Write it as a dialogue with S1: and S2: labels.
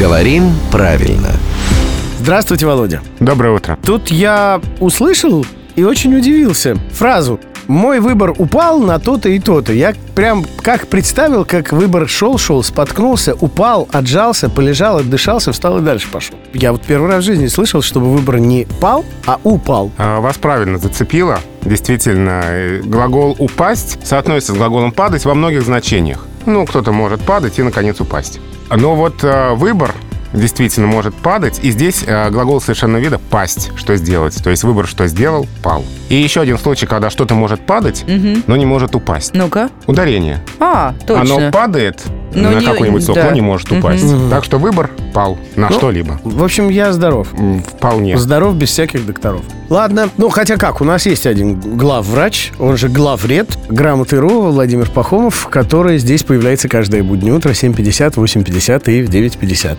S1: Говорим правильно.
S2: Здравствуйте, Володя.
S3: Доброе утро.
S2: Тут я услышал и очень удивился. Фразу «Мой выбор упал на то-то и то-то». Я прям как представил, как выбор шел-шел, споткнулся, упал, отжался, полежал, отдышался, встал и дальше пошел. Я вот первый раз в жизни слышал, чтобы выбор не пал, а упал.
S3: А, Вас правильно зацепило. Действительно, э, глагол «упасть» соотносится с глаголом «падать» во многих значениях. Ну, кто-то может падать и, наконец, упасть. Но вот э, выбор действительно может падать, и здесь э, глагол совершенно вида «пасть», что сделать. То есть выбор «что сделал» — пал. И еще один случай, когда что-то может падать, но не может упасть.
S4: Ну-ка.
S3: Ударение.
S4: А, точно.
S3: Оно падает
S4: Но
S3: на
S4: не-
S3: какой-нибудь слог,
S4: да.
S3: не может упасть. Так что выбор пал на
S2: Ну,
S3: что-либо.
S2: В общем, я здоров.
S3: Вполне.
S2: Здоров без всяких докторов. Ладно, ну хотя как, у нас есть один главврач, он же главред, грамоты.ру Владимир Пахомов, который здесь появляется каждое буднее утро 7.50, 8.50 и в 9.50.